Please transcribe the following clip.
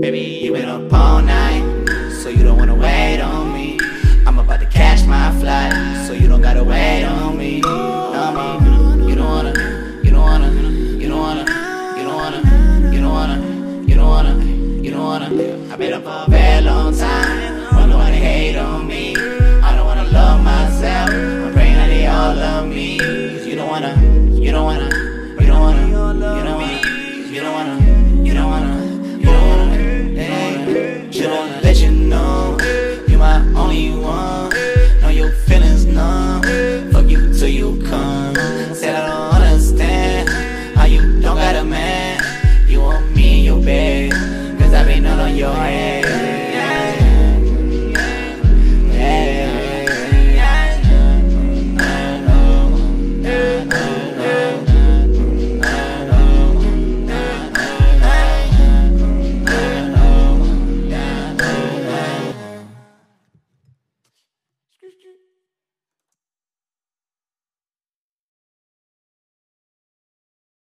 Baby, you been up all night, so you don't wanna wait on me. I'm about to catch my flight, so you don't gotta wait on me. On me. You don't wanna, you don't wanna, you don't wanna, you don't wanna, you don't wanna, you don't wanna, you don't wanna. I've been up all a very long time, don't wanna hate on me. I don't wanna love myself, I'm praying that they all love me. Cause you don't wanna, you don't wanna.